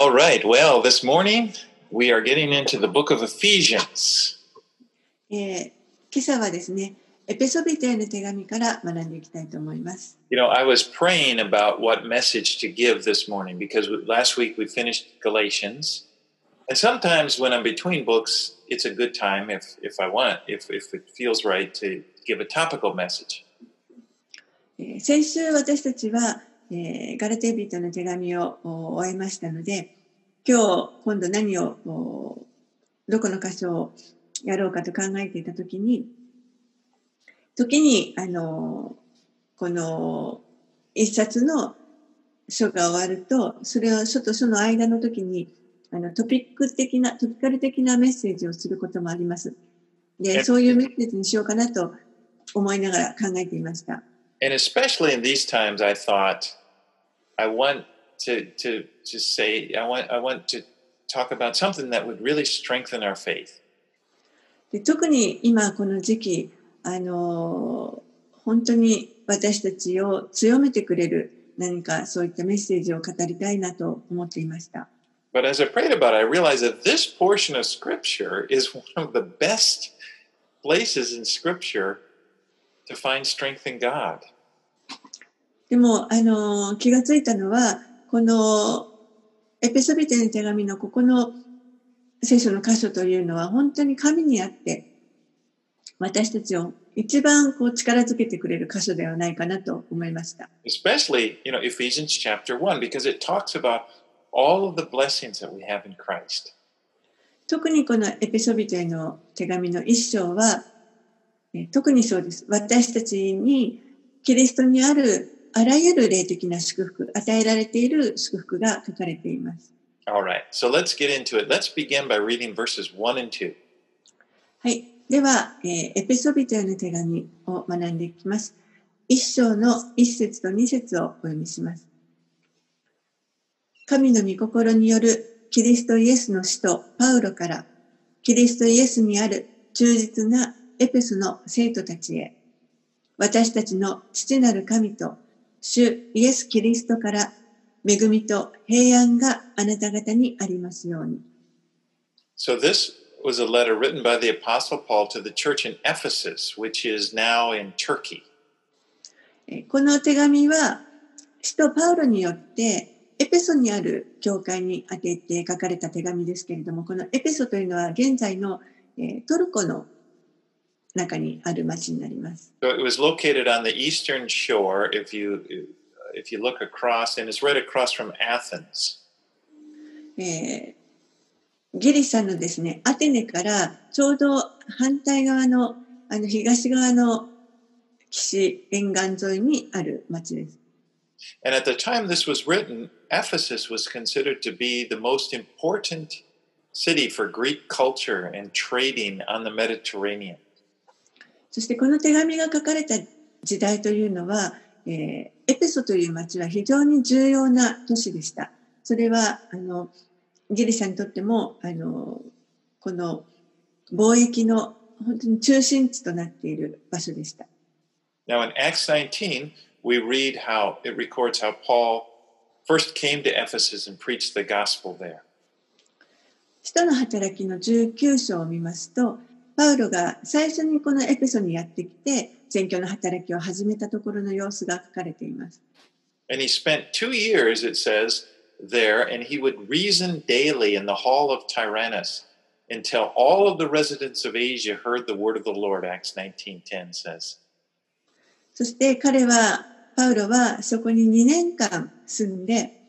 All right, well, this morning we are getting into the book of Ephesians. えー今朝はですね、エペソビテへの手紙から学んでいきたいと思います。 You know, I was praying about what message to give this morning because last week we finished Galatians. And sometimes when I'm between books, it's a good time if, if I want, if, if it feels right, to give a topical message. えー先週私たちは、 えーガラテビトの手紙をお終えましたので、今日今度何をおどこの箇所をやろうかと考えていたときに、時にあのこの一冊の書が終わると、それを書と書の間の時にあのトピック的な、トピカル的なメッセージをすることもあります。で、えそういうメッセージにしようかなと思いながら考えていました。And especially in these times, I thought, I want to, to, to say, I want, I want to talk about something that would really strengthen our faith. で特に今この時期、あの本当に私たちを強めてくれる何かそういったメッセージを語りたいなと思っていました。 But as I prayed about it, I realized that this portion of Scripture is one of the best places in Scripture to find strength in God. でも、あの気がついたのは、このエペソビテの手紙のここの聖書の箇所というのは本当に神にあって、私たちを一番こう力づけてくれる箇所ではないかなと思いました。Especially, you know, Ephesians chapter 1, because it talks about all of the blessings that we have in Christ. 特にこのエペソビトへの手紙の一章は、えー特にそうです。私たちにキリストにあるあらゆる霊的な祝福、与えられている祝福が書かれています。All right, so let's get into it. Let's begin by reading verses 1 and 2. はい。では、えーエペソビトへの手紙を学んでいきます。一章の一節と二節をお読みします。神の御心によるキリストイエスの使徒パウロから、キリストイエスにある忠実なエペソの生徒たちへ、私たちの父なる神と主イエス・キリストから恵みと平安があなた方にありますように。So, this was a letter written by the Apostle Paul to the church in Ephesus, which is now in Turkey. えーこの手紙は、使徒パウロによって、エペソにある教会に宛てて書かれた手紙ですけれども、このエペソというのは現在の、えートルコの中にある町になります。 So it was located on the eastern shore. If you if you look across, and it's right across from Athens. えーギリシャのですね、アテネからちょうど反対側の、あの東側の岸沿岸沿いにある町です。 And at the time this was written, Ephesus was considered to be the most important city for Greek culture and trading on the Mediterranean. そしてこの手紙が書かれた時代というのは、えーエペソという町は非常に重要な都市でした。それはあのギリシャにとってもあのこの貿易の本当に中心地となっている場所でした。Now in Acts 19, we read how it records how Paul first came to Ephesus and preached the gospel there. 使徒の働きの19章を見ますと、パウロが最初にこのエペソにやってきて、宣教の働きを始めたところの様子が書かれています。And he spent two years, it says, there, and he would reason daily in the hall of Tyrannus until all of the residents of Asia heard the word of the Lord, Acts 19.10 says. そして彼は、パウロはそこに2年間住んで、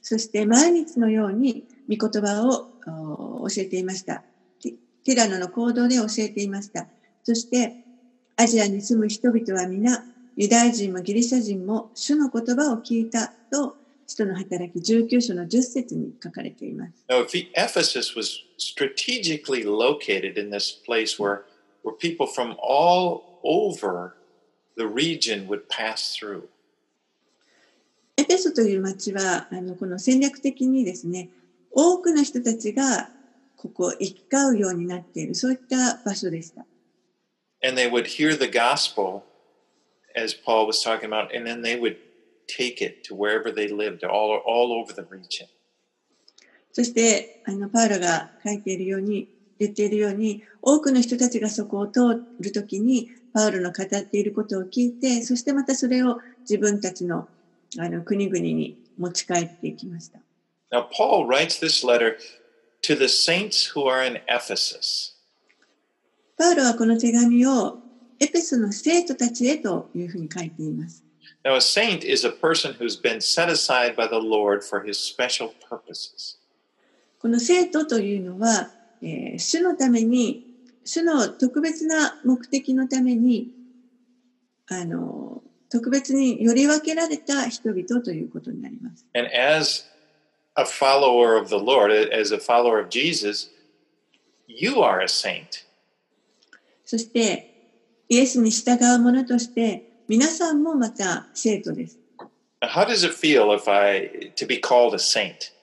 そして毎日のように御言葉をお教えていました。ティラノの行動で教えていました。そして、アジアに住む人々は皆、ユダヤ人もギリシャ人も主の言葉を聞いたと、使徒の働き19章の10節に書かれています。Now, if Ephesus was strategically located in this place where, where people from all over the region would pass through. エペソという町は、あの、この戦略的にですね、多くの人たちがここを行き交うようになっている、そういった場所でした。And they would hear the gospel, as Paul was talking about, and then they would take it to wherever they lived, all, all over the region. そして、あの、パウロが書いているように、言っているように、多くの人たちがそこを通るときに、パウロの語っていることを聞いて、そしてまたそれを自分たちのあの国々に持ち帰っていきました。Now, Paul writes this letter to the saints who are in Ephesus. パウロはこの手紙をエペソの生徒たちへというふうに書いています。Now, a saint is a person who's been set aside by the Lord for his special purposes. この生徒というのは、えー主のために、主の特別な目的のために、あの、特別により分けられた人々ということになります。And as a follower of the Lord, as a follower of Jesus, you are a saint. そして、イエスに従う者として、皆さんもまた生徒です。 Now, how does it feel if I to be called a saint?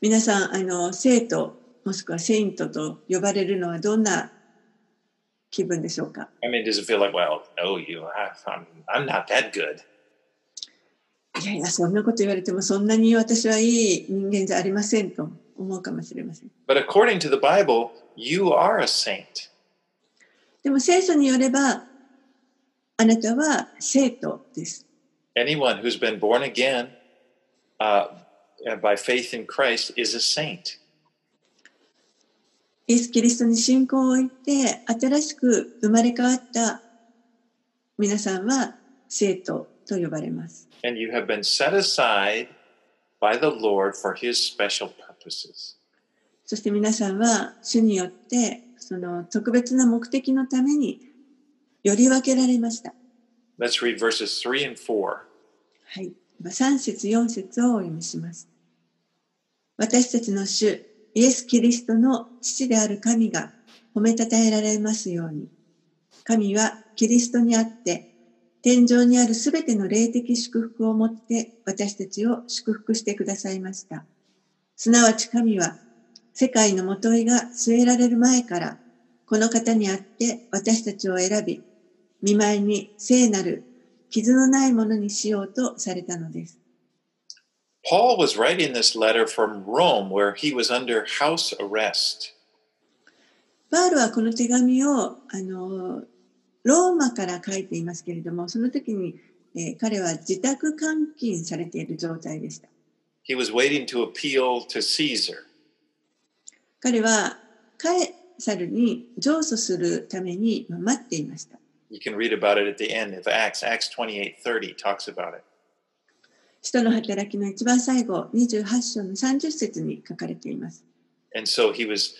皆さん、あの、生徒、もしくはセイントと呼ばれるのはどんな気分でしょうか I mean, does it feel like, well, no, you, I, I'm, I'm not that good. いやいや、そんなこと言われても、そんなに私はいい人間じゃありませんと思うかもしれません。But according to the Bible, you are a saint. でも聖書によれば、あなたは生徒です。Anyone who's been born again uh, by faith in Christ is a saint. イエス・キリストに信仰を置いて、新しく生まれ変わった皆さんは生徒と呼ばれます。And you have been set aside by the Lord for his special purposes. そして皆さんは主によって、その特別な目的のためにより分けられました。Let's read verses 3 and 4. はい。3節4節をお読みします。私たちの主、イエス・キリストの父である神が褒めたたえられますように。神はキリストにあって、天井にあるすべての霊的祝福をもって私たちを祝福してくださいました。すなわち神は世界のもといが据えられる前から、この方にあって私たちを選び、見舞いに聖なる傷のないものにしようとされたのです。Paul was writing this letter from Rome where he was under house arrest. パウロはこの手紙をあのローマから書いていますけれども、その時に、えー彼は自宅監禁されている状態でした。He was waiting to appeal to Caesar. 彼はカエサルに上訴するためにまあ待っていました。You can read about it at the end of Acts. Acts 28:30 talks about it. 使徒の働きの一番最後、28章の30節に書かれています。And so he was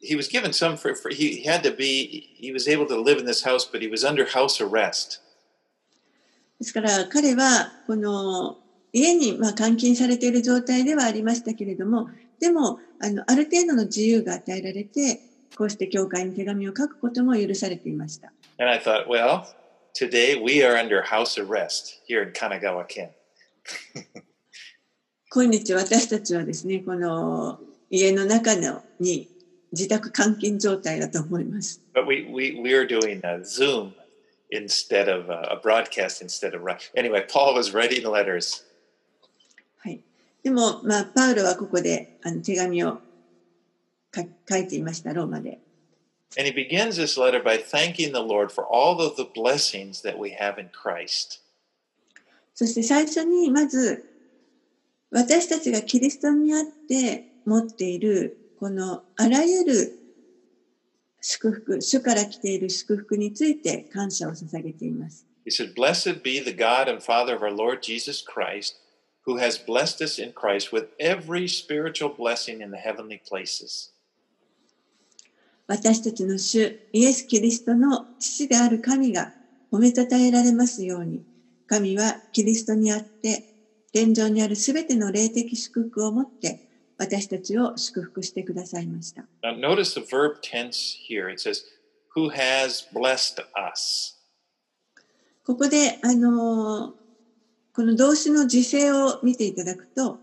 he was given some for, for he had to be he was able to live in this house but he was under house arrest. ですから彼はこの家にまあ監禁されている状態ではありましたけれども、でもあのある程度の自由が与えられて、こうして教会に手紙を書くことも許されていました。And I thought, well, today we are under house arrest here in Kanagawa Ken. 今日私たちはですね、この家の中のに自宅監禁状態だと思います。But we we we are doing a Zoom instead of a, a broadcast instead of anyway. Paul was writing letters, はい。でも、まあ、パウロはここであの手紙を書書いていました、ローマで。and he begins this letter by thanking the Lord for all of the blessings that we have in Christ. そして最初にまず私たちがキリストにあって持っているこのあらゆる祝福、主から来ている祝福について感謝を捧げています。He said, "Blessed be the God and Father of our Lord Jesus Christ, who has blessed us in Christ with every spiritual blessing in the heavenly places." 私たちの主イエス・キリストの父である神が褒めたたえられますように、神はキリストにあって天井にあるすべての霊的祝福をもって私たちを祝福してくださいました。Now, notice the verb tense here. It says, "Who has blessed us." ここで、あのーこの動詞の時制を見ていただくと、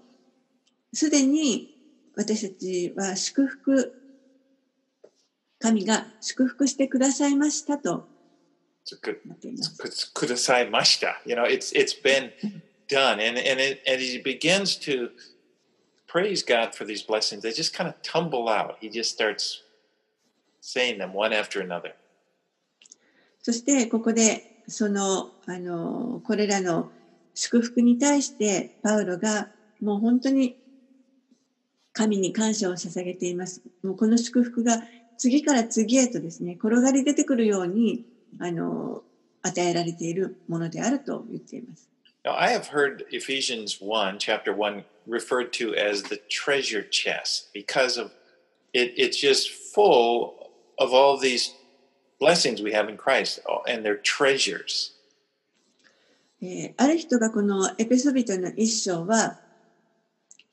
すでに私たちは祝福、神が祝福してくださいましたとなっています。kudasaimashita. You know, it's it's been done, and and it, and he begins to praise God for these blessings, they just kind of tumble out. He just starts saying them one after another. そしてここでそのあのこれらの祝福に対してパウロがもう本当に神に感謝を捧げています。もうこの祝福が次から次へとですね、転がり出てくるようにあの与えられているものであると言っています。Now, I have heard Ephesians 1, chapter 1, referred to as the treasure chest because of it, it's just full of all these blessings we have in Christ and their treasures. え、ある人がこのエペソビトの一章は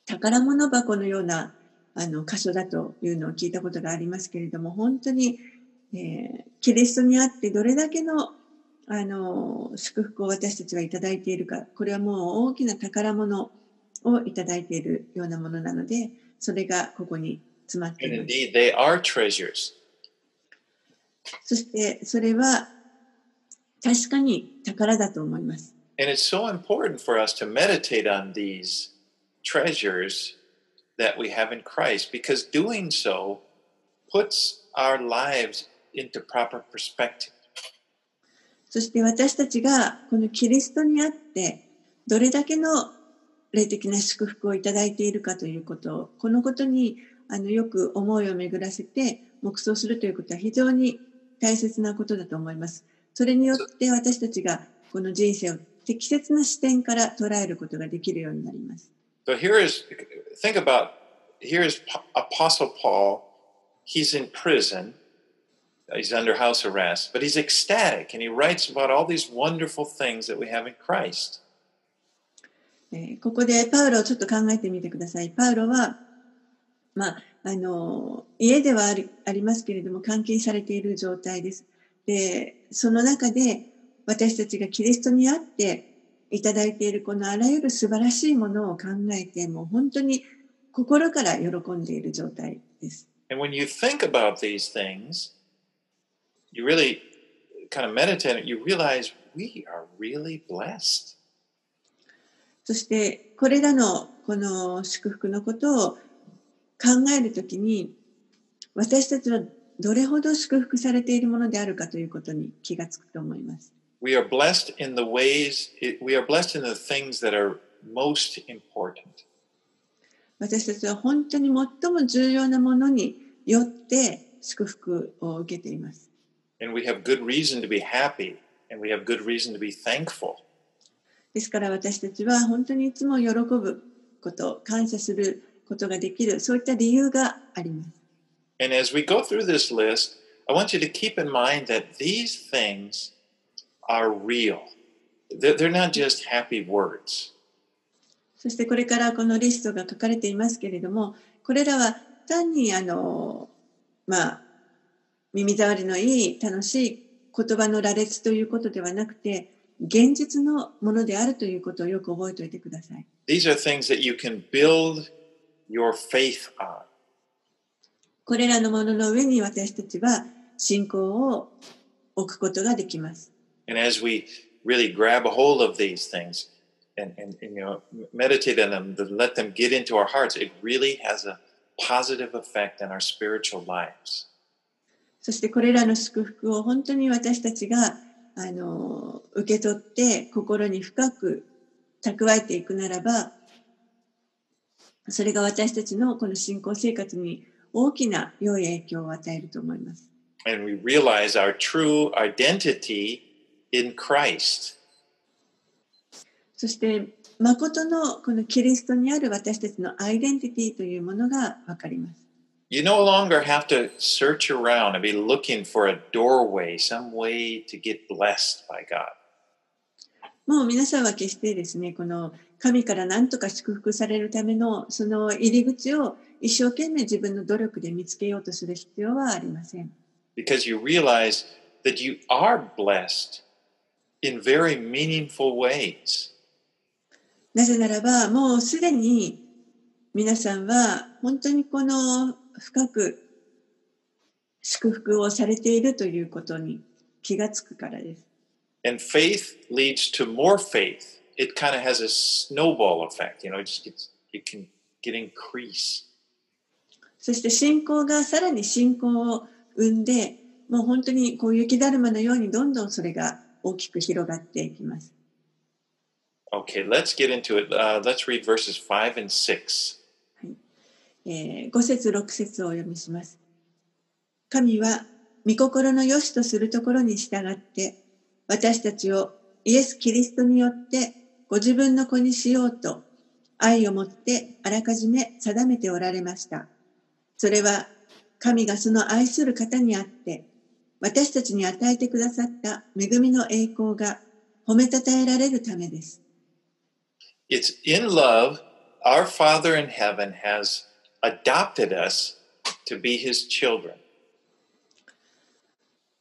宝物箱のようなあの箇所だというのを聞いたことがありますけれども本当に、えー、キリストにあってどれだけのあの祝福を私たちはいただいているかこれはもう大きな宝物をいただいているようなものなのでそれがここに詰まっています。そしてそれは確かに宝だと思います。And it's so important for us to meditate on these treasures that we have in Christ because doing so puts our lives into proper perspective. そして私たちがこのキリストにあってどれだけの霊的な祝福をいただいているかということをこのことにあのよく思いを巡らせて黙想するということは非常に大切なことだと思います。それによって私たちがこの人生を適切な視点から捉えることができるようになります。So here is, think about, here is Apostle Paul. He's in prison. He's under house arrest, but he's ecstatic and he writes about all these wonderful things that we have in Christ. ここでパウロをちょっと考えてみてください。パウロは、まあ、あの、家ではありありますけれども、監禁されている状態です。で、その中で、私たちがキリストにあっていただいているこのあらゆる素晴らしいものを考えて、もう本当に心から喜んでいる状態です。And when you think about these things, you really kind of meditate it, you realize we are really blessed. そしてこれらのこの祝福のことを考えるときに私たちはどれほど祝福されているものであるかということに気がつくと思います。We are blessed in the ways, we are blessed in the things that are most important. 私たちは本当に最も重要なものによって祝福を受けています。And we have good reason to be happy and we have good reason to be thankful. ですから私たちは本当にいつも喜ぶこと、感謝することができる、そういった理由があります。And as we go through this list, I want you to keep in mind that these things are real. They're not just happy words. そしてこれからこのリストが書かれていますけれども、これらは単にあの、まあ、耳障りのいい楽しい言葉の羅列ということではなくて現実のものであるということをよく覚えておいてください。These are things that you can build your faith on. これらのものの上に私たちは信仰を置くことができます。And as we really grab a hold of these things and, and, and you know, meditate on them, let them get into our hearts, it really has a positive effect on our spiritual lives. そしてこれらの祝福を本当に私たちがあの受け取って心に深く蓄えていくならばそれが私たちのこの信仰生活に大きな良い影響を与えると思います。And we realize our true identity in Christ. そして誠のこのキリストにある私たちのアイデンティティというものがわかります。You no longer have to search around and be looking for a doorway, some way to get blessed by God. もう皆さんは決してですね、この神から何とか祝福されるためのその入り口を一生懸命自分の努力で見つけようとする必要はありません。Because you realize that you are blessed in very meaningful ways. なぜならば、もうすでに皆さんは本当にこの深く祝福をされているということに気がつくからです。And faith leads to more faith. It kind of has a snowball effect. You know, it just gets, it can get increase. そして信仰がさらに信仰を生んで、もう本当にこう雪だるまのようにどんどんそれが大きく広がっていきます。Okay, let's get into it. Uh, let's read verses 5 and 6. えー、5節6節をお読みします。神は御心の良しとするところに従って私たちをイエス・キリストによってご自分の子にしようと愛をもってあらかじめ定めておられました。それは神がその愛する方にあって私たちに与えてくださった恵みの栄光が褒めたたえられるためです。It's in love, our Father in heaven has adopted us to be his children.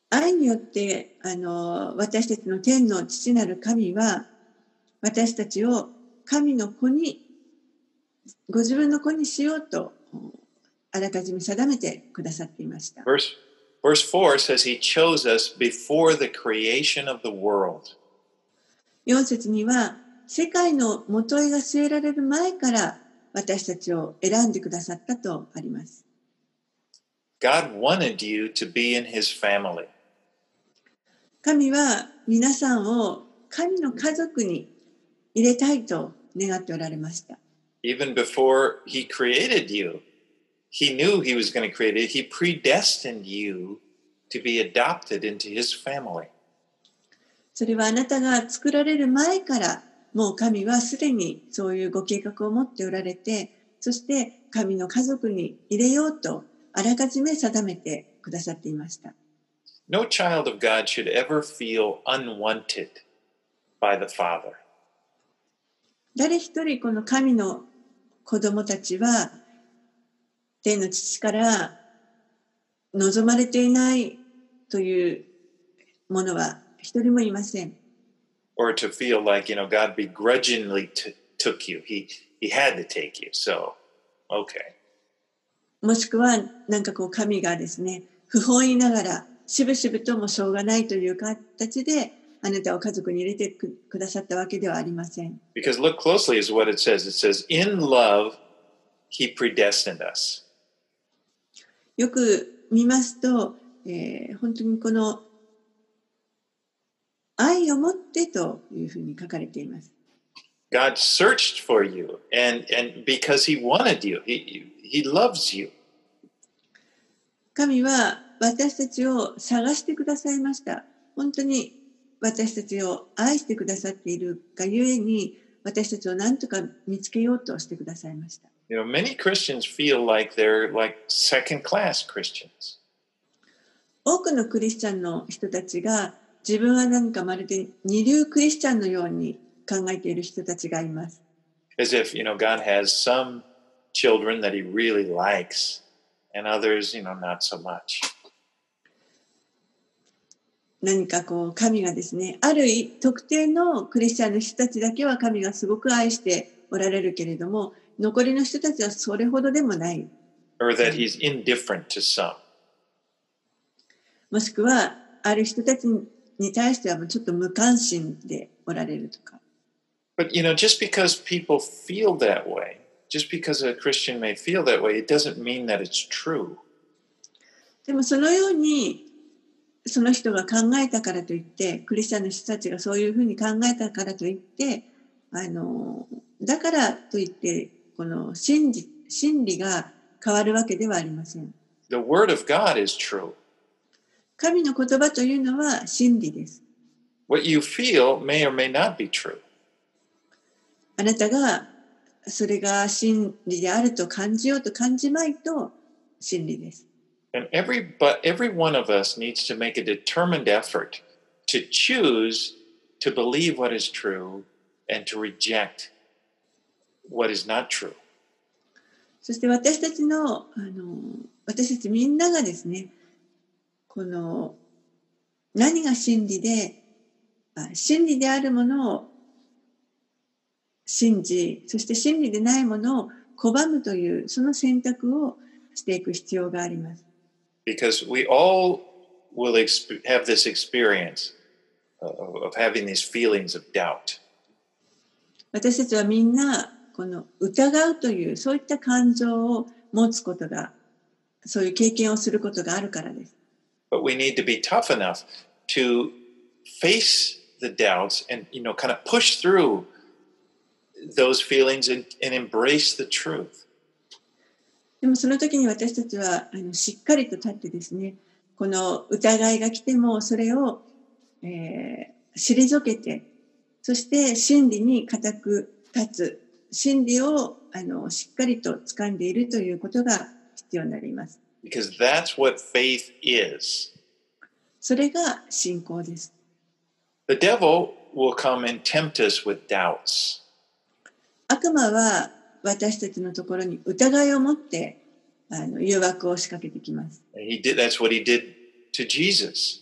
愛によってあの私たちの天の父なる神は私たちを神の子にご自分の子にしようとあらかじめ定めてくださっていました。Verse, verse 4 says, He chose us before the creation of the world. 4節には世界の元絵が据えられる前から私たちを選んでくださったとあります。God wanted you to be in his family. 神は皆さんを神の家族に入れたいと願っておられました。Even before he created you, he knew he was going to create it. He predestined you to be adopted into his family. それはあなたが作られる前からもう神はすでにそういうご計画を持っておられてそして神の家族に入れようとあらかじめ定めてくださっていました。No child of God should ever feel unwanted by the Father. 誰一人この神の子供たちは天の父から望まれていないというものは一人もいません。Or to feel like, you know, God begrudgingly t- took you. He, he had to take you. So, okay. もしくはなんかこう神がですね不本意ながらしぶしぶともしょうがないという形であなたを家族に入れてくくださったわけではありません。 Because look closely is what it says. It says, in love, he predestined us. よく見ますと、えー本当にこの 愛を持ってというふうに書かれています。God searched for you and, and because he wanted you, he, he loves you. 神は私たちを探してくださいました。本当に私たちを愛してくださっているがゆえに私たちを何とか見つけようとしてくださいました。You know, many Christians feel like they're like second class Christians. 多くのクリスチャンの人たちが自分はなんかまるで二流クリスチャンのように考えている人たちがいます。As if, you know, God has some children that he really likes and others, you know, not so much. 何かこう神がですね、ある特定のクリスチャンの人たちだけは神がすごく愛しておられるけれども、残りの人たちはそれほどでもない。Or that he's indifferent to some. もしくは、ある人たちに対してはちょっと無関心でおられるとか。But, you know, just because people feel that way, just because a Christian may feel that way, it doesn't mean that it's true. でもそのようにその人が考えたからといってクリスチャンの人たちがそういうふうに考えたからといってあのだからといってこの真理真理が変わるわけではありません。The word of God is true. 神の言葉というのは真理です。What you feel may or may not be true. あなたがそれが真理であると感じようと感じまいと真理です。And every but every one of us needs to make a determined effort to choose to believe what is true and to reject what is not true. そして私たちの、あの、私たちみんながですね、この、何が真理で、あ真理であるものを信じ、そして真理でないものを拒むという、その選択をしていく必要があります。Because we all will have this experience of, having these feelings of doubt. 私たちはみんな、ここの疑うというそういった感情を持つことが、そういう経験をすることがあるからです。But we need to be tough enough to face the doubts and, you know, kind of push through those feelings and, and embrace the truth. でもその時に私たちはあのしっかりと立ってですね、この疑いが来てもそれを、えー、退けて、そして真理に固く立つ、真理をあのしっかりと掴んでいるということが必要になります。Because that's what faith is. それが信仰です。 The devil will come and tempt us with doubts. 悪魔は私たちのところに疑いを持ってあの誘惑を仕掛けてきます。 And he did that's what he did to Jesus.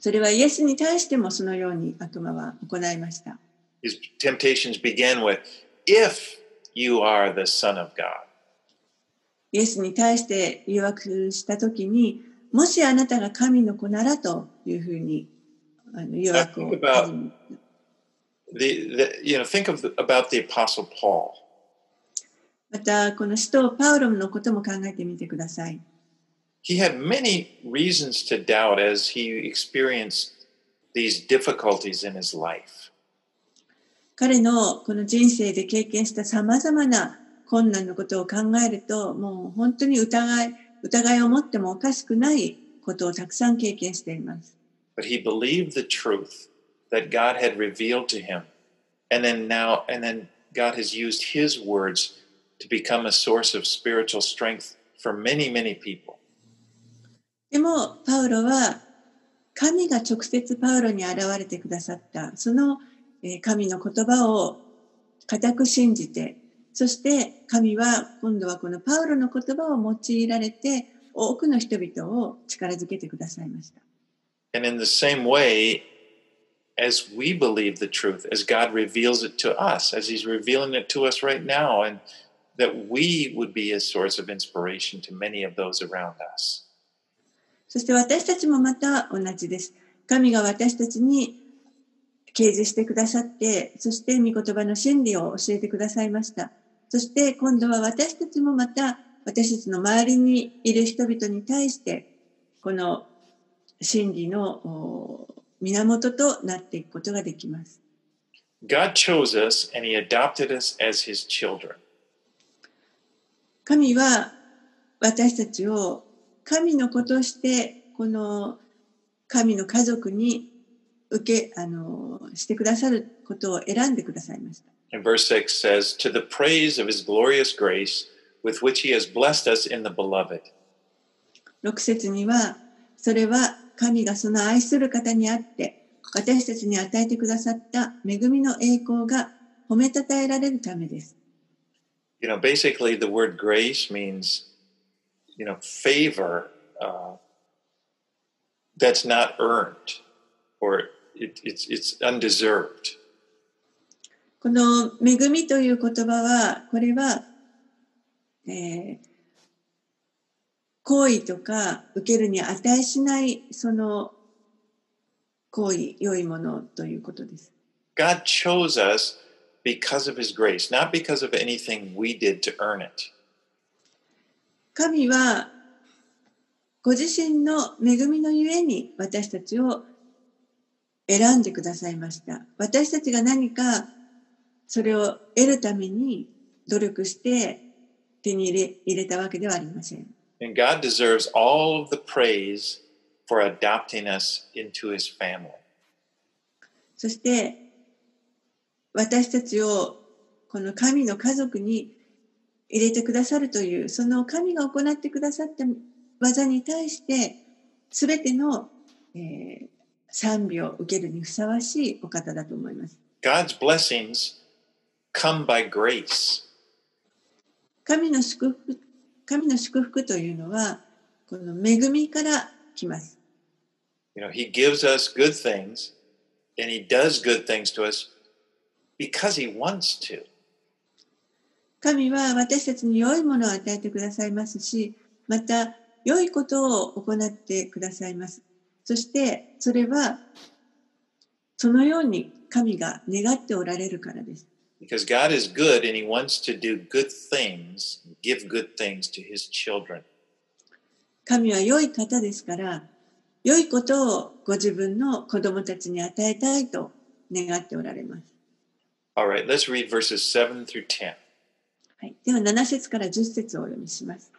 それはイエスに対してもそのように悪魔は行いました。 His temptations began with, if you are the Son of God. イエスに対して誘惑したときに、もしあなたが神の子ならというふうにあの誘惑を The, the, you know, think of the, about the Apostle Paul. また、この使徒パウロのことも考えてみてください。He had many reasons to doubt as he experienced these difficulties in his life. 彼のこの人生で経験したさまざまな困難のことを考えると、もう本当に疑い、疑いを持ってもおかしくないことをたくさん経験しています。But he believed the truth that God had revealed to him. And then now, and then God has used his words to become a source of spiritual strength for many, many people. でも、パウロは、神が直接パウロに現れてくださった、そのえー神の言葉を固く信じて、そして神は今度はこのパウロの言葉を用いられて、多くの人々を力づけてくださいました。And in the same way, as we believe the truth, as God reveals it to us, as he's revealing it to us right now, and that we would be a source of inspiration to many of those around us. そして私たちもまた同じです。神が私たちに掲示してくださって、そして御言葉の真理を教えてくださいました。そして今度は私たちもまた私たちの周りにいる人々に対して、この真理のお源となっていくことができます。God chose us and he adopted us as his children. 神は私たちを神の子としてこの神の家族に受けあのしてくださることを選んでくださいました。And verse 6 says, To the praise of his glorious grace with which he has blessed us in the beloved. 6節にはそれは神がその愛する方にあって私たちに与えてくださった恵みの栄光が褒めたたえられるためです。 You know, basically, the word grace means, you know, favor uh, that's not earned or it, it's, it's undeserved. この恵みという言葉は、これは、えー行為とか受けるに値しないその行為、良いものということです。God chose us because of his grace, not because of anything we did to earn it. 神はご自身の恵みのゆえに私たちを選んでくださいました。私たちが何かそれを得るために努力して手に入れ入れたわけではありません。And God deserves all of the praise for adopting us into his family. そして私たちをこの神の家族に入れてくださるというその神が行ってくださった技に対して全ての、えー賛美を受けるにふさわしいお方だと思います。God's blessings come by grace. 神の祝福神の祝福というのはこの恵みから来ます。You know, he gives us good things and he does good things to us because he wants to. 神は私たちに良いものを与えてくださいますし、また良いことを行ってくださいます。そしてそれはそのように神が願っておられるからです。Because God is good and He wants to do good things, give good things to His children. 神は良い方ですから、良いことをご自分の子供たちに与えたいと願っておられます。All right, let's read verses 7 through 10. はい、では7節から10節をお読みします。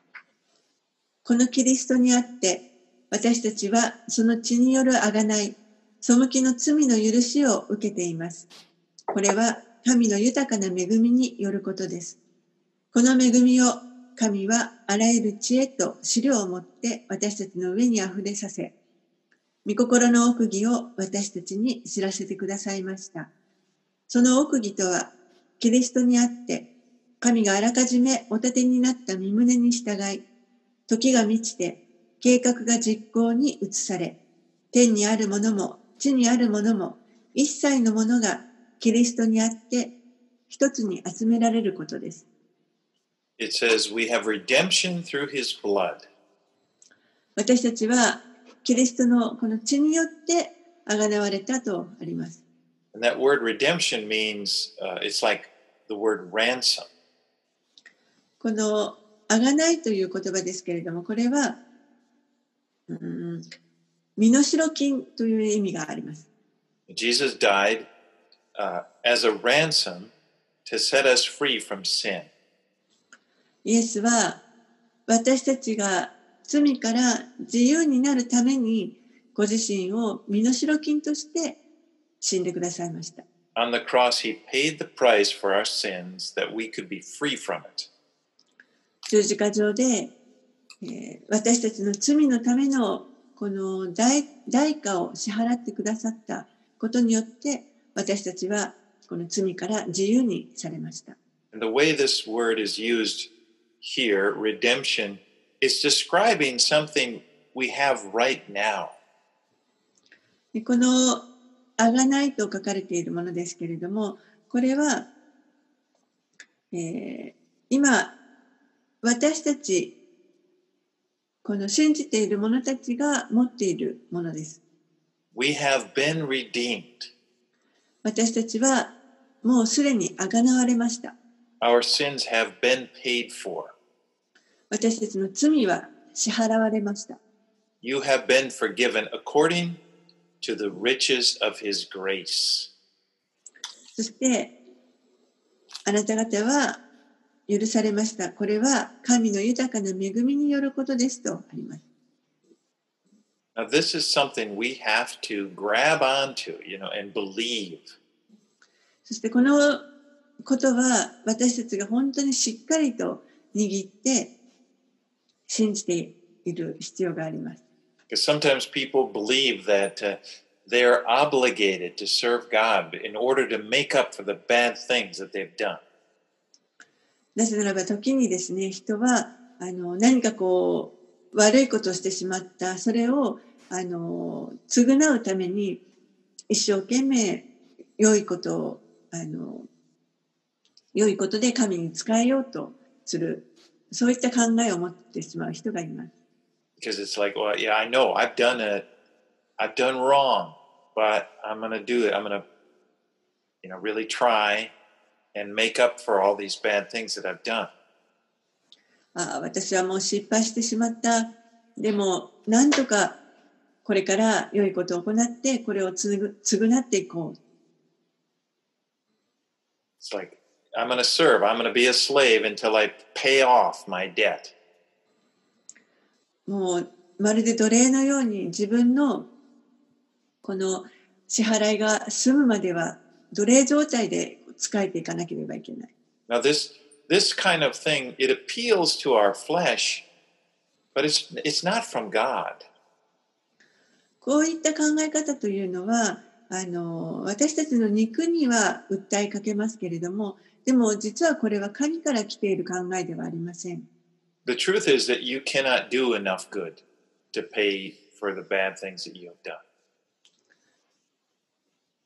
このキリストにあって、私たちはその血による贖い、背きの罪の許しを受けています。これは神の豊かな恵みによることです。この恵みを神はあらゆる知恵と資料をもって私たちの上に溢れさせ、御心の奥義を私たちに知らせてくださいました。その奥義とは、キリストにあって、神があらかじめお立てになった身旨に従い、時が満ちて計画が実行に移され、天にあるものも地にあるものも一切のものがキリストにあって一つに集められることです。It says, We have redemption through His blood. 私たちはキリストのこの血によってあがなわれたとあります。And that word redemption means uh, it's like the word ransom. このあがないという言葉ですけれども、これは、うん、身代金という意味があります。Jesus died uh, as a ransom to set us free from sin. イエスは私たちが罪から自由になるためにご自身を身代金として死んでくださいました。On the cross, He paid the price for our sins that we could be free from it. 十字架上で、えー私たちの罪のためのこの代代価を支払ってくださったことによって私たちはこの罪から自由にされました。The way this word is used here, redemption, is describing something we have right now. でこの「あがない」と書かれているものですけれどもこれは、えー今私たちこの信じている者たちが持っているものです。We have been redeemed. 私たちはもうすでにあがなわれました。Our sins have been paid for. 私たちの罪は支払われました。You have been forgiven according to the riches of His grace. そしてあなた方は許されました。これは神の豊かな恵みによることですとあります。Now, this is something we have to grab onto, you know, and believe. そしてこのことは私たちが本当にしっかりと握って信じている必要があります。 Because sometimes people believe that uh, they're obligated to serve God in order to make up for the bad things that they've done. なぜならば時にですね、人はあの何かこう 悪いことをしてしまった、それをあの償うために一生懸命良いことをあの良いことで神に仕えようとする、そういった考えを持ってしまう人がいます。Because it's like, well, yeah, I know I've done it, I've done wrong, but I'm going to do it. I'm going to, you know, really try and make up for all these bad things that I've done. ああ私はもう失敗してしまった。でも、なんとかこれから良いことを行って、これをつぐ償っていこう。It's like, I'm going to serve, I'm going to be a slave until I pay off my debt. もう、まるで奴隷のように自分のこの支払いが済むまでは奴隷状態で仕えていかなければいけない。Now, this this kind of thing it appeals to our flesh, but it's it's not from God. こういった考え方というのは、あの、私たちの肉には訴えかけますけれども、でも実はこれは神から来ている考えではありません。 The truth is that you cannot do enough good to pay for the bad things that you have done.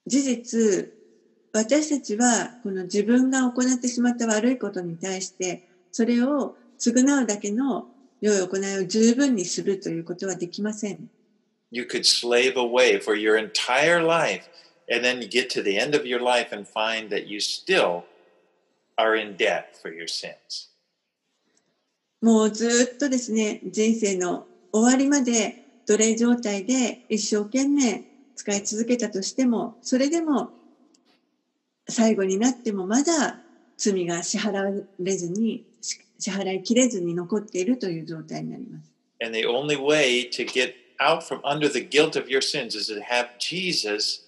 事実、 私たちはこの自分が行ってしまった悪いことに対して、それを償うだけの良い行いを十分にするということはできません。You could slave away for your entire life, and then you get to the end of your life and find that you still are in debt for your sins. もうずっとですね、人生の終わりまで奴隷状態で一生懸命使い続けたとしても、それでも最後になってもまだ罪が支払われずに、支払いきれずに残っているという状態になります。And the only way to get out from under the guilt of your sins is to have Jesus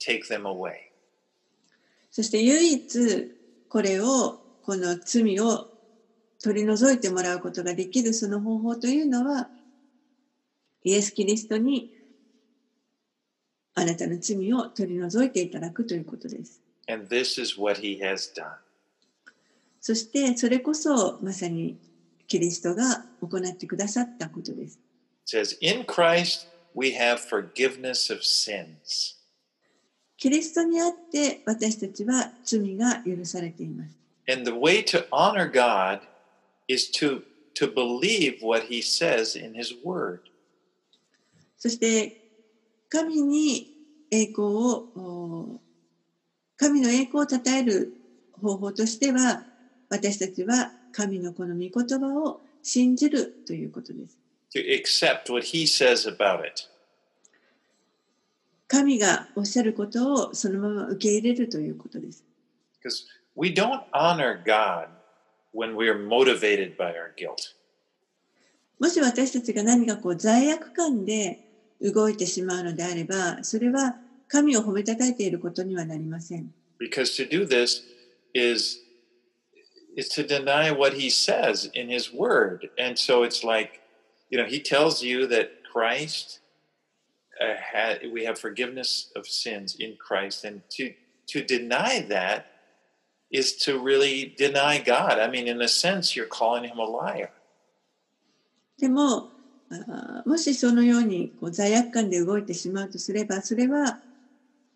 take them away. そして唯一これを、この罪を取り除いてもらうことができるその方法というのは、イエス・キリストにあなたの罪を取り除いていただくということです。And this is what he has done. そしてそれこそまさにキリストが行ってくださったことです。It says, In Christ we have forgiveness of sins. キリストにあって私たちは罪が許されています。And the way to honor God is to, to believe what he says in his word. そして神に栄光を 神の栄光を称える方法としては私たちは神のこの御言葉を信じるということです。To accept what he says about it. 神がおっしゃることをそのまま受け入れるということです。We don't honor God when we are motivated by our guilt. もし私たちが何かこう罪悪感で動いてしまうのであれば、それは神を褒めたたえていることにはなりません。Because to do this is, is to deny what he says in his word. And so it's like, you know, he tells you that Christ, uh, had, we have forgiveness of sins in Christ. And to, to deny that is to really deny God. I mean, in a sense, you're calling him a liar. でも、もしそのようにこう罪悪感で動いてしまうとすれば、それは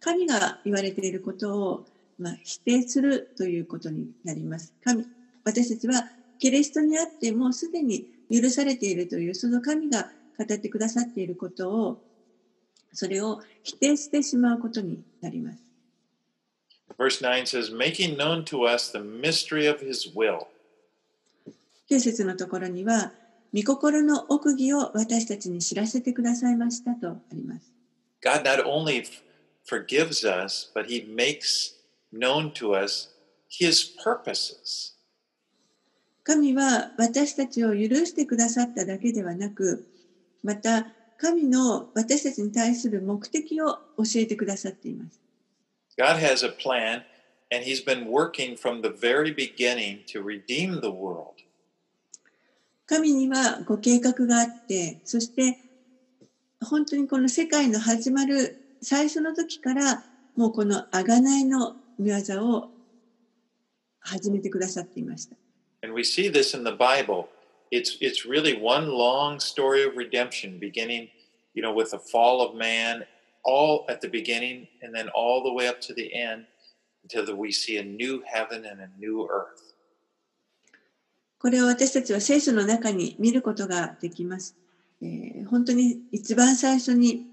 神が言われていることを、まあ、否定するということになります。神私たちはキリストにあってもうすでに許されているというその神が語ってくださっていることをそれを否定してしまうことになります。Verse 9 says, making known to us the mystery of his will. 9節のところには、御心の奥義を私たちに知らせてくださいましたとあります。God not only forgives us, but he makes known to us his purposes. 神は私たちを許してくださっただけではなく、また神の私たちに対する目的を教えてくださっています。God has a plan, and he's been working from the very beginning to redeem the world. 神にはご計画があって、そして本当にこの世界の始まる最初の時からもうこの贖いの御業を始めてくださっていました。And we see this in the Bible. It's, it's really one long story of redemption, beginning, you know, with the fall of man, all at the beginning, and then all the way up to the end, until we see a new heaven and a new earth. これを私たちは聖書の中に見ることができます。えー、本当に一番最初に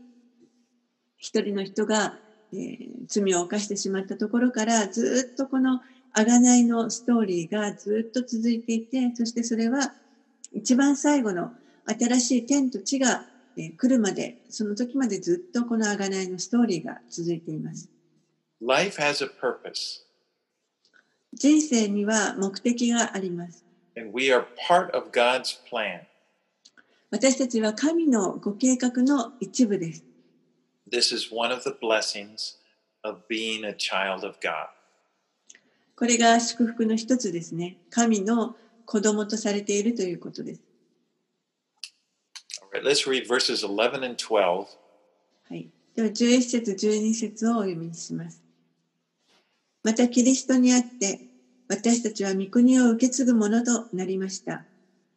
一人の人が、えー、罪を犯してしまったところからずっとこの贖いのストーリーがずっと続いていて、そしてそれは一番最後の新しい天と地が来るまで、その時までずっとこの贖いのストーリーが続いています。Life has a purpose. 人生には目的があります。And we are part of God's plan. 私たちは神のご計画の一部です。This is one of the blessings of being a child of God. これが祝福の一つですね。神の子供とされているということです。Right, let's read verses 11 and 12. はい。では、11節、12節をお読みします。また、キリストにあって、私たちは御国を受け継ぐものとなりました。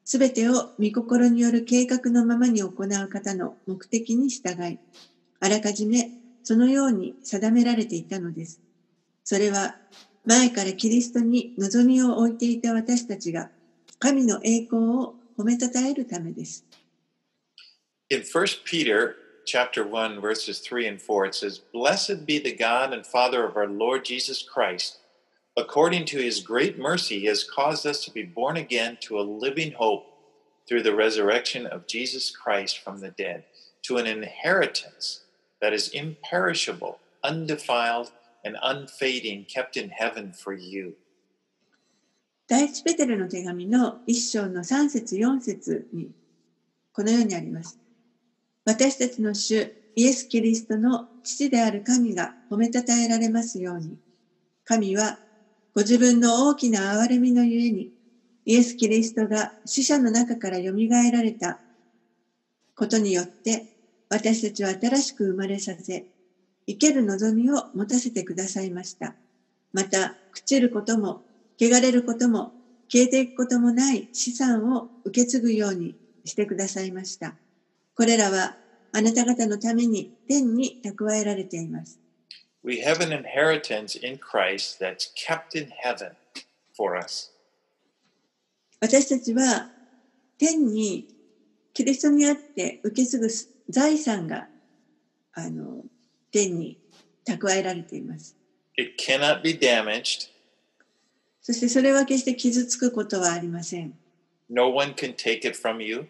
すべてを御心による計画のままに行う方の目的に従い、あらかじめそのように定められていたのです。それは前からキリストに望みを置いていた私たちが神の栄光を褒めたたえるためです。In 1 Peter chapter 1 verses 3 and 4 it says, Blessed be the God and Father of our Lord Jesus Christ, according to his great mercy, he has caused us to be born again to a living hope through the resurrection of Jesus Christ from the dead, to an inheritance that is imperishable, undefiled, and unfading, kept in heaven for you. 第一ペテルの手紙の一章の3節4節にこのようにあります。私たちの主イエス・キリストの父である神が褒めたたえられますように。神はご自分の大きな憐れみのゆえにイエス・キリストが死者の中から蘇られたことによって私たちは新しく生まれさせ生ける望みを持たせてくださいました。また、朽ちることも汚れることも消えていくこともない資産を受け継ぐようにしてくださいました。これらはあなた方のために天に蓄えられています。We have an inheritance in Christ that's kept in heaven for us. 私たちは天にキリストにあって受け継ぐ財産があの天に蓄えられています。It cannot be damaged. そしてそれは決して傷つくことはありません。No one can take it from you.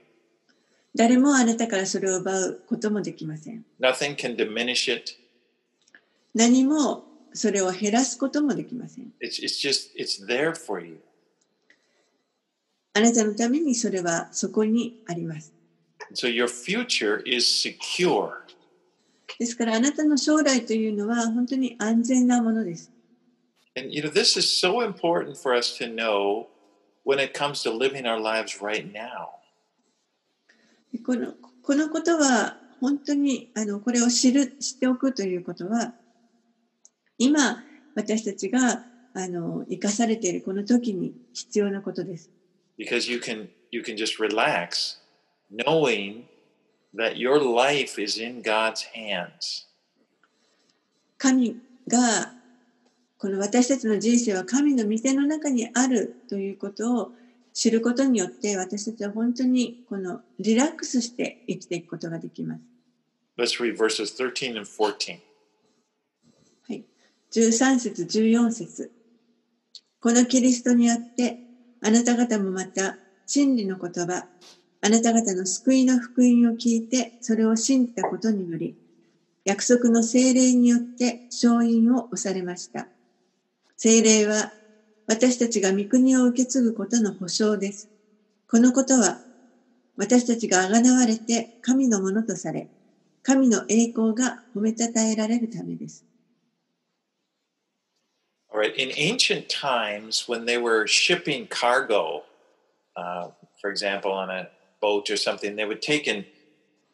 誰もあなたからそれを奪うこともできません。Nothing can diminish it. 何もそれを減らすこともできません。It's, it's just, it's there for you. あなたのためにそれはそこにあります。So your future is secure. ですからあなたの将来というのは本当に安全なものです。And you know, this is so important for us to know when it comes to living our lives right now. このこのことは本当にあのこれを知る知っておくということは今私たちがあの生かされているこの時に必要なことです。Because you can you can just relax knowing that your life is in God's hands. 神がこの私たちの人生は神の御手の中にあるということを知ることによって私たちは本当にこのリラックスして生きていくことができます。Let's read verses 13 and 14. はい。13節14節このキリストにあってあなた方もまた真理の言葉あなた方の救いの福音を聞いてそれを信じたことにより約束の精霊によって勝因を押されました。精霊は私たちが御国を受け継ぐことの保証です。このことは私たちがあがなわれて神のものとされ、神の栄光が褒めたたえられるためです。Alright, in ancient times when they were shipping cargo, uh, for example, on a boat or something, they would take and,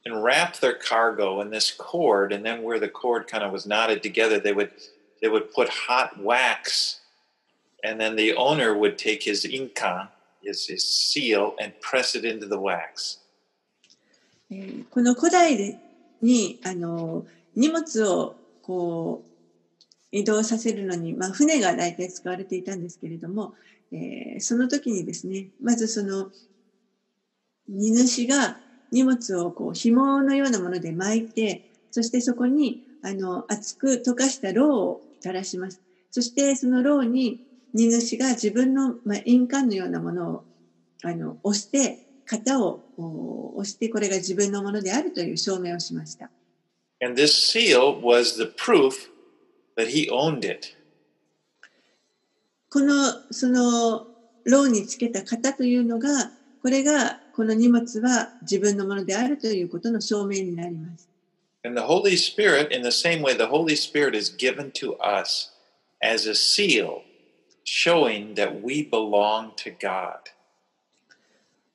and wrap their cargo in this cord, and then where the cord kind of was knotted together, they would they would put hot wax, and then the owner would take his inka, his, his seal, and press it into the wax. この古代にあの荷物をこう移動させるのに、まあ、船が大体使われていたんですけれども、えー、その時にですねまずその 荷主が荷物をこう紐のようなもので巻いてそしてそこにあの厚く溶かしたろうを垂らします。そしてそのろうに荷主が自分の、まあ、印鑑のようなものをあの押して型を押してこれが自分のものであるという証明をしました。And this seal was the proof that he owned it. このそのろうにつけた型というのがこれがこの荷物は自分のものであるということの証明になります。And the Holy Spirit, in the same way, the Holy Spirit is given to us as a seal, showing that we belong to God.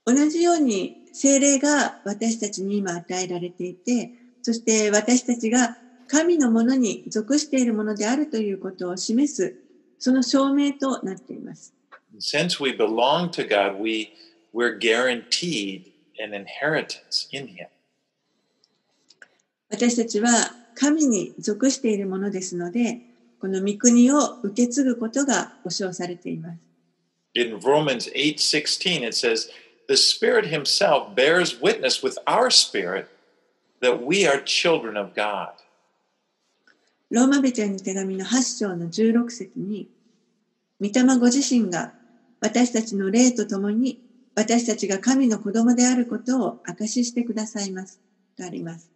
同じように精霊が私たちに今与えられていて、そして私たちが神のものに属しているものであるということを示す、その証明となっています。Since we belong to God, we, we're guaranteed an inheritance in Him. 私たちは神に属しているものですので、この御国を受け継ぐことが保証されています。In Romans 8:16 it says, "The Spirit himself bears witness with our spirit that we are children of God." ローマ人への手紙の8章の16節に、御霊ご自身が私たちの霊とともに私たちが神の子供であることを証ししてくださいます。とあります。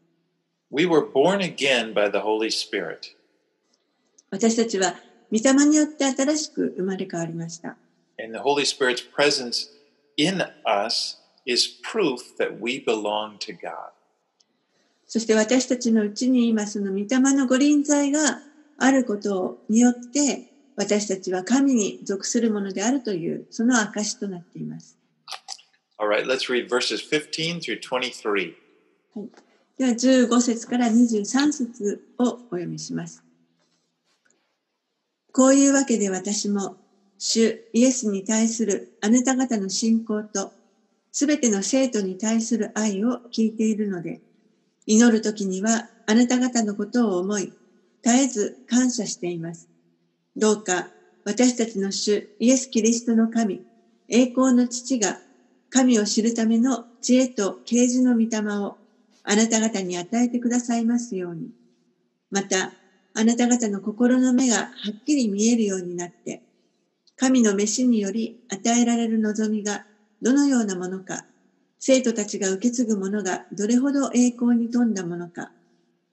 We were born again by the Holy Spirit. 私たちは御霊によって新しく生まれ変わりました。And the Holy Spirit's presence in us is proof that we belong to God. そして私たちのうちに今その御霊のご臨在があることによって私たちは神に属するものであるというその証となっています。Alright, let's read verses 15 through 23. はい、では15節から23節をお読みします。こういうわけで私も主イエスに対するあなた方の信仰とすべての生徒に対する愛を聞いているので、祈るときにはあなた方のことを思い、絶えず感謝しています。どうか私たちの主イエス・キリストの神、栄光の父が神を知るための知恵と啓示の御霊をあなた方に与えてくださいますように。また、あなた方の心の目がはっきり見えるようになって、神の飯により与えられる望みがどのようなものか、生徒たちが受け継ぐものがどれほど栄光に富んだものか、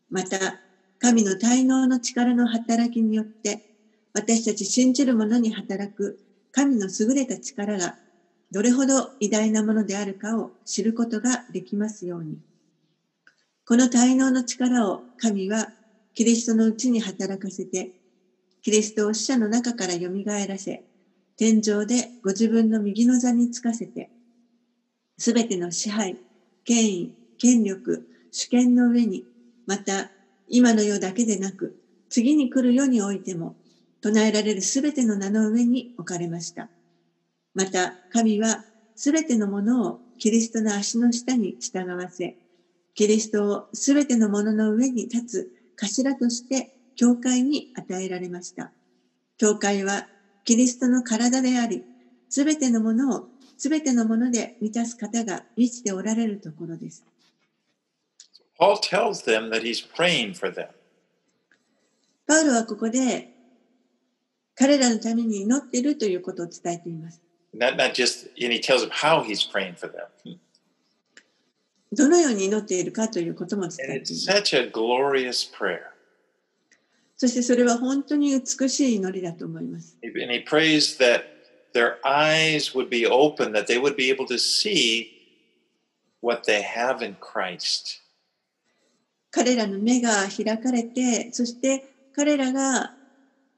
また、神の滞納の力の働きによって、私たち信じる者に働く神の優れた力がどれほど偉大なものであるかを知ることができますように。この滞納の力を神はキリストのうちに働かせて、キリストを死者の中から蘇らせ、天井でご自分の右の座につかせて、すべての支配、権威、権力、主権の上に、また今の世だけでなく、次に来る世においても、唱えられるすべての名の上に置かれました。また、神はすべてのものをキリストの足の下に従わせ、キリストをすべてのものの上に立つ頭として教会に与えられました。教会はキリストの体であり、すべてのものをすべてのもので満たす方が満ちておられるところです。Paul tells them that he's praying for them. パウロはここで彼らのために祈っているということを伝えています。Not, not just, and he tells them how he's praying for them. どのように祈っているかということも伝えています。Such a glorious prayer. そしてそれは本当に美しい祈りだと思います。And he prays that their eyes would be open, that they would be able to see what they have in Christ. 彼らの目が開かれて、そして彼らが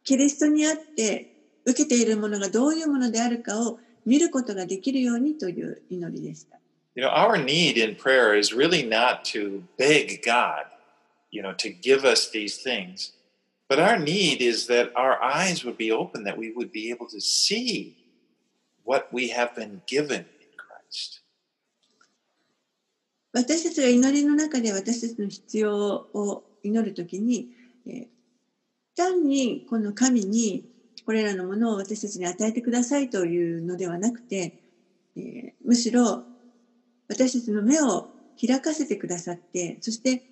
キリストにあって 受けているものがどういうものであるかを見ることができるようにという祈りでした。You know, our need in prayer is really not to beg God, you know, to give us these things. But our need is that our eyes would be open, that we would be able to see what we have been given in Christ. 私たちが祈りの中で私たちの必要を祈るときに、えー、単にこの神にこれらのものを私たちに与えてくださいというのではなくて、えー、むしろ私たちの目を開かせてくださって、そして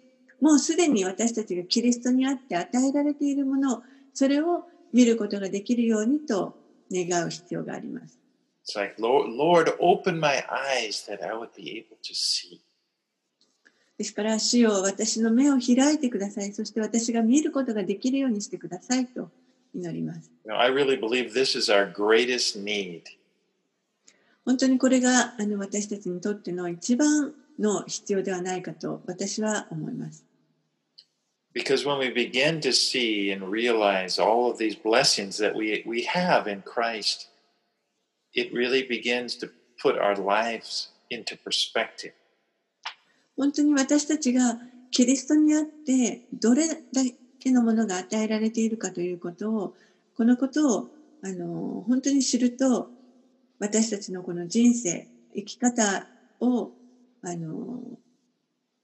もうすでに私たちがキリストにあって与えられているもの、それを見ることができるようにと願う必要があります。Like, Lord, open my eyes that I would be able to see. ですから、主よ私の目を開いてください。そして私が見ることができるようにしてくださいと祈ります。I really believe this is our greatest need. 本当にこれがあの私たちにとっての一番の必要ではないかと私は思います。Because when we begin to see and realize all of these blessings that we, we have in Christ, it really begins to put our lives into perspective. 本当に私たちがキリストにあってどれだけ 手のものが与えられているかということを、このことをあの本当に知ると、私たちのこの人生、生き方をあの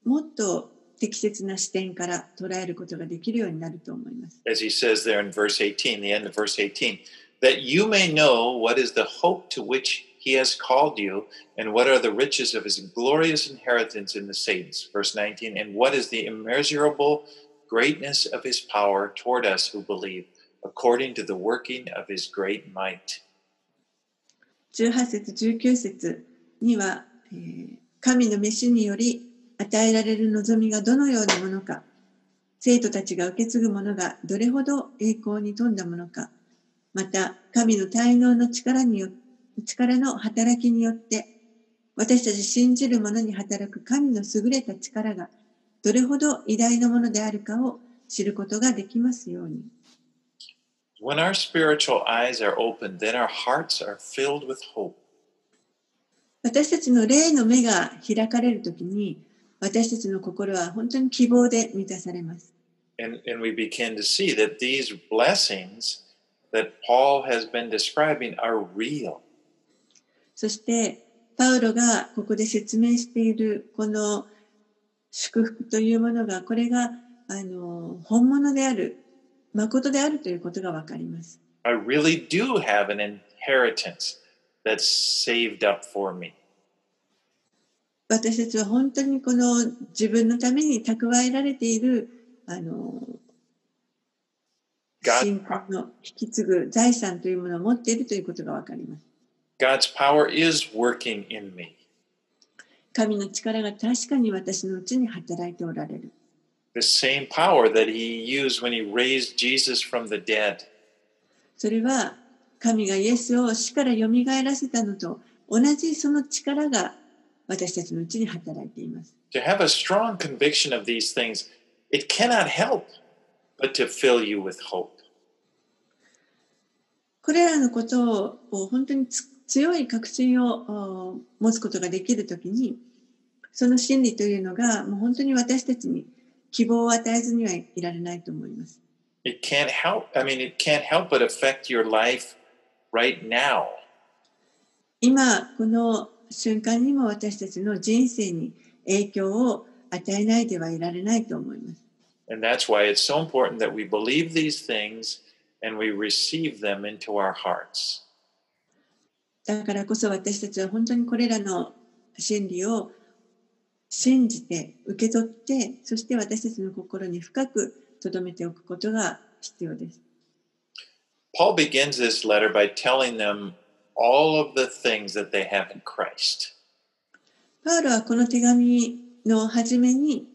もっと適切な視点から捉えることができるようになると思います。As he says there in verse 18, the end of verse 18, that you may know what is the hope to which he has called you, and what are the riches of his glorious inheritance in the saints. Verse 19, and what is the immeasurable greatness of his power toward us who believe, according to the working of his great might. 18節19節には、えー神の飯により与えられる望みがどのようなものか生徒たちが受け継ぐものがどれほど栄光に富んだものかまた神の滞納の力によ力の働きによって私たち信じる者に働く神の優れた力がどれほど偉大なものであるかを知ることができますように。When our spiritual eyes are open, then our hearts are filled with hope. 私たちの霊の目が開かれるときに、私たちの心は本当に希望で満たされます。そして、パウロがここで説明している、この、祝福というものが、これがあの本物である、誠であるということがわかります。I really do have an inheritance that's saved up for me. 私たちは本当にこの自分のために蓄えられているあの信仰の引き継ぐ財産というものを持っているということがわかります。God's power is working in me. 神の力が確かに私のうちに働いておられる。The same power that he used when he raised Jesus from the dead. それは神がイエスを死からよみがえらせたのと同じその力が私たちのうちに働いています。To have a strong conviction of these things, it cannot help but to fill you with hope. これらのことを本当につ強い確信をお持つことができるときに、その真理というのがもう本当に私たちに希望を与えずにはいられないと思います。It can't help, I mean, it can't help but affect your life right now. 今、この瞬間にも私たちの人生に影響を与えないではいられないと思います。And that's why it's so important that we believe these things and we receive them into our hearts. だからこそ私たちは本当にこれらの真理を信じて受け取ってそして私たちの心に深く留めておくことが必要です。Paul begins this letter by telling them all of the things that they have in Christ. パウロはこの手紙の初めに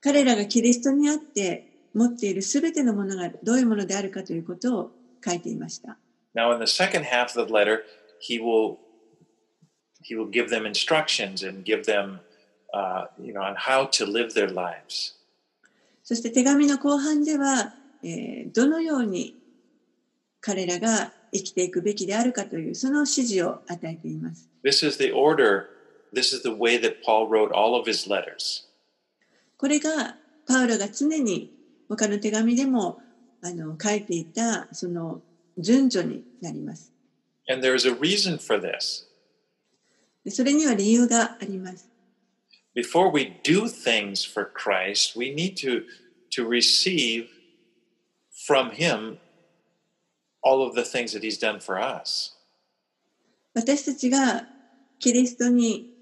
彼らがキリストにあって持っているすべてのものがどういうものであるかということを書いていました。Now, in the second half of the letter, he will he will give them instructions and give them, uh, you know, on how to live their lives. そして手紙の後半では、えーどのように彼らが生きていくべきであるかというその指示を与えています。 This is the order. This is the way that Paul wrote all of his letters. これがパウロが常に他の手紙でもあの書いていたその 順序になります。And there's a reason for this. でそれには理由があります。Before we do things for Christ, we need to, to receive from him all of the things that he's done for us. 私たちがキリストに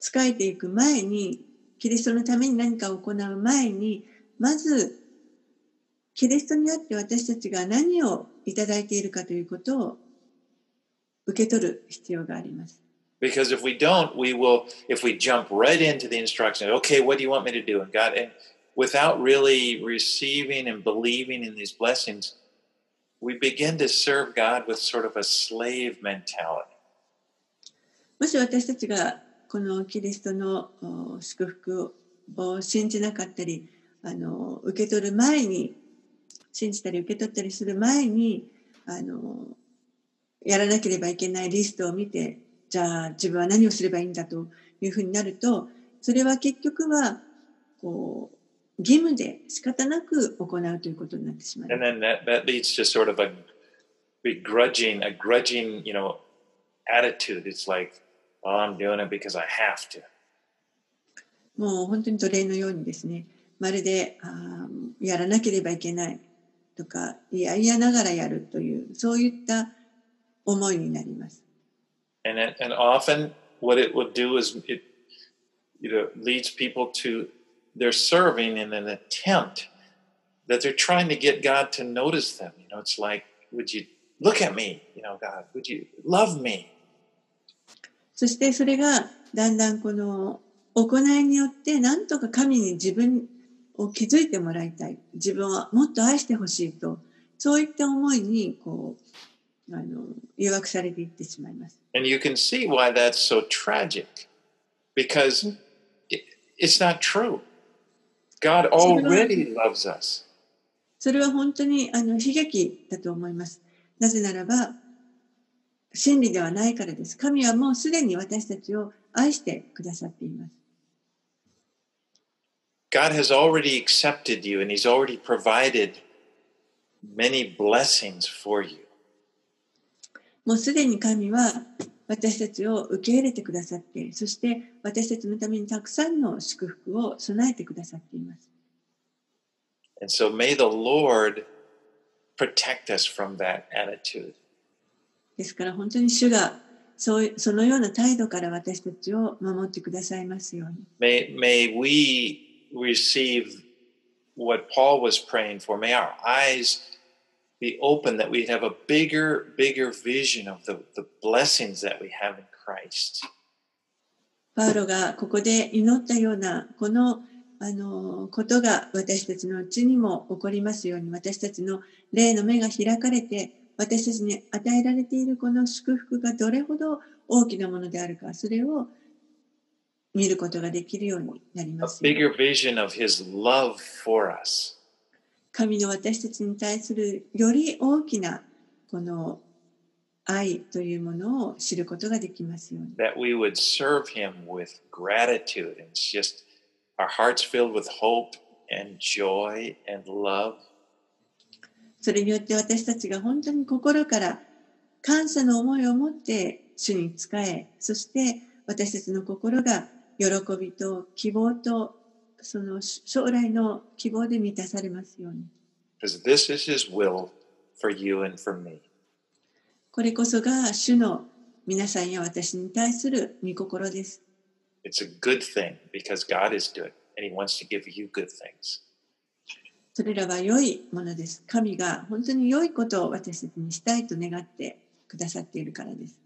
仕えていく前に、キリストのために何かを行う前に、まず、キリストにあって私たちが何をいただいているかということを受け取る必要があります。Because if we don't, we will, if we jump right into the instructions, okay, what do you want me to do? And God, and without really receiving and believing in these blessings, we begin to serve God with sort of a slave mentality. もし私たちがこのキリストのお祝福を信じなかったりあの受け取る前に信じたり受け取ったりする前にあのやらなければいけないリストを見てじゃあ自分は何をすればいいんだというふうになるとそれは結局はこう義務で仕方なく行うということになってしまいま And す。then that, that leads to sort of a begrudging, a grudging, you know, attitude. It's like, well, I'm doing it because I have to. もう本当に奴隷のようにですね、まるであーやらなければいけないとか、いやいやながらやるという、そういった思いになります。And it, and often what it will do is it you know leads people to they're serving in an attempt that they're trying to get God to notice them. You know, it's like, would you look at me? You know, God, would you love me? そしてそれがだんだんこの行いによってなんとか神に自分を気づいてもらいたい。自分はもっと愛してほしいと。そういった思いにこうあの誘惑されていってしまいます。And you can see why that's so tragic because it, it's not true. God already loves us. それは本当にあの悲劇だと思います。なぜならば、真理ではないからです。神はもうすでに私たちを愛してくださっています。God has already accepted you and He's already provided many blessings for you. もうすでに神は私たちを受け入れてくださって、そして私たちのためにたくさんの祝福を備えてくださっています。And so may the Lord protect us from that attitude. ですから本当に主がそうそのような態度から私たちを守ってくださいますように。May, may we receive what Paul was praying for. May our eyes be open that we'd have a bigger, bigger vision of the, the blessings that we have in Christ. パウロがここで祈ったようなこのあのことが私たちのうちにも起こりますように私たちの霊の目が開かれて私たちに与えられているこの祝福がどれほど大きなものであるかそれを見ることができるようになります。神の私たちに対するより大きなこの愛というものを知ることができますように。それによって私たちが本当に心から感謝の思いを持って主に仕え、そして私たちの心が喜びと希望とその将来の希望で満たされますように。Because this is his will for you and for me. これこそが主の皆さんや私に対する御心です。It's a good thing because God is good and he wants to give you good things. それらは良いものです。神が本当に良いことを私たちにしたいと願ってくださっているからです。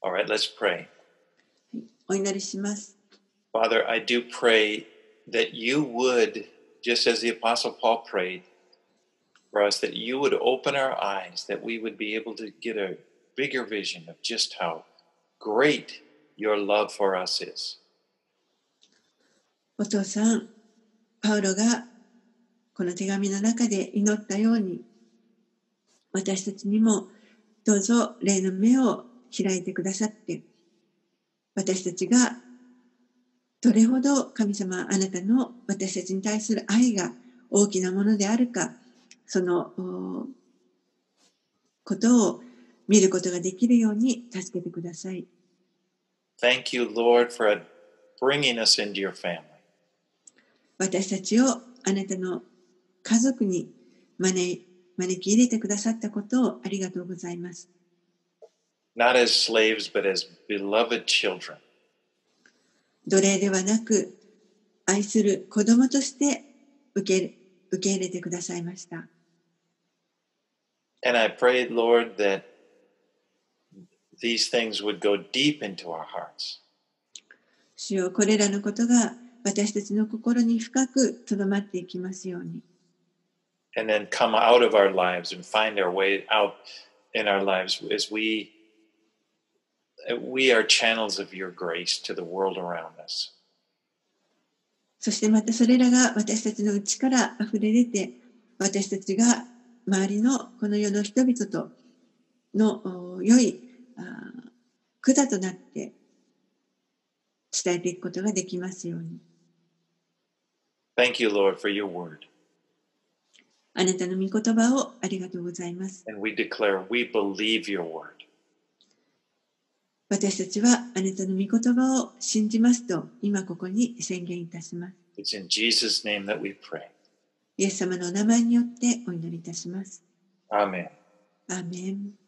All right, let's pray. お祈りします。Father, I do pray that you would, just as the Apostle Paul prayed for us, that you would open our eyes, that we would be able to get a bigger vision of just how great your love for us is. お父さん、パウロがこの手紙の中で祈ったように、私たちにもどうぞ霊の目を開いてくださって、私たちがどれほど神様あなたの私たちに対する愛が大きなものであるか、そのおことを見ることができるように助けてください。Thank you, Lord, for bringing us into your family. 私たちをあなたの家族に招招き入れてくださったことをありがとうございます。not as slaves, but as beloved children. 奴隷ではなく、愛する子供として受け受け入れてくださいました。 And I prayed, Lord, that these things would go deep into our hearts. 主よこれらのことが私たちの心に深くとどまっていきますように。 and then come out of our lives and find our way out in our lives as we we are channels of your grace to the world around us そしてまたそれらが私たちの内から溢れ出て、私たちが周りのこの世の人々とのお良い管となって伝えていくことができますように。thank you lord for your word あなたの御言葉をありがとうございます。and we declare we believe your word 私たちはあなたの御言葉を信じますと今ここに宣言いたします。it's in jesus name that we pray イエス様のお名前によってお祈りいたします。amen アーメン。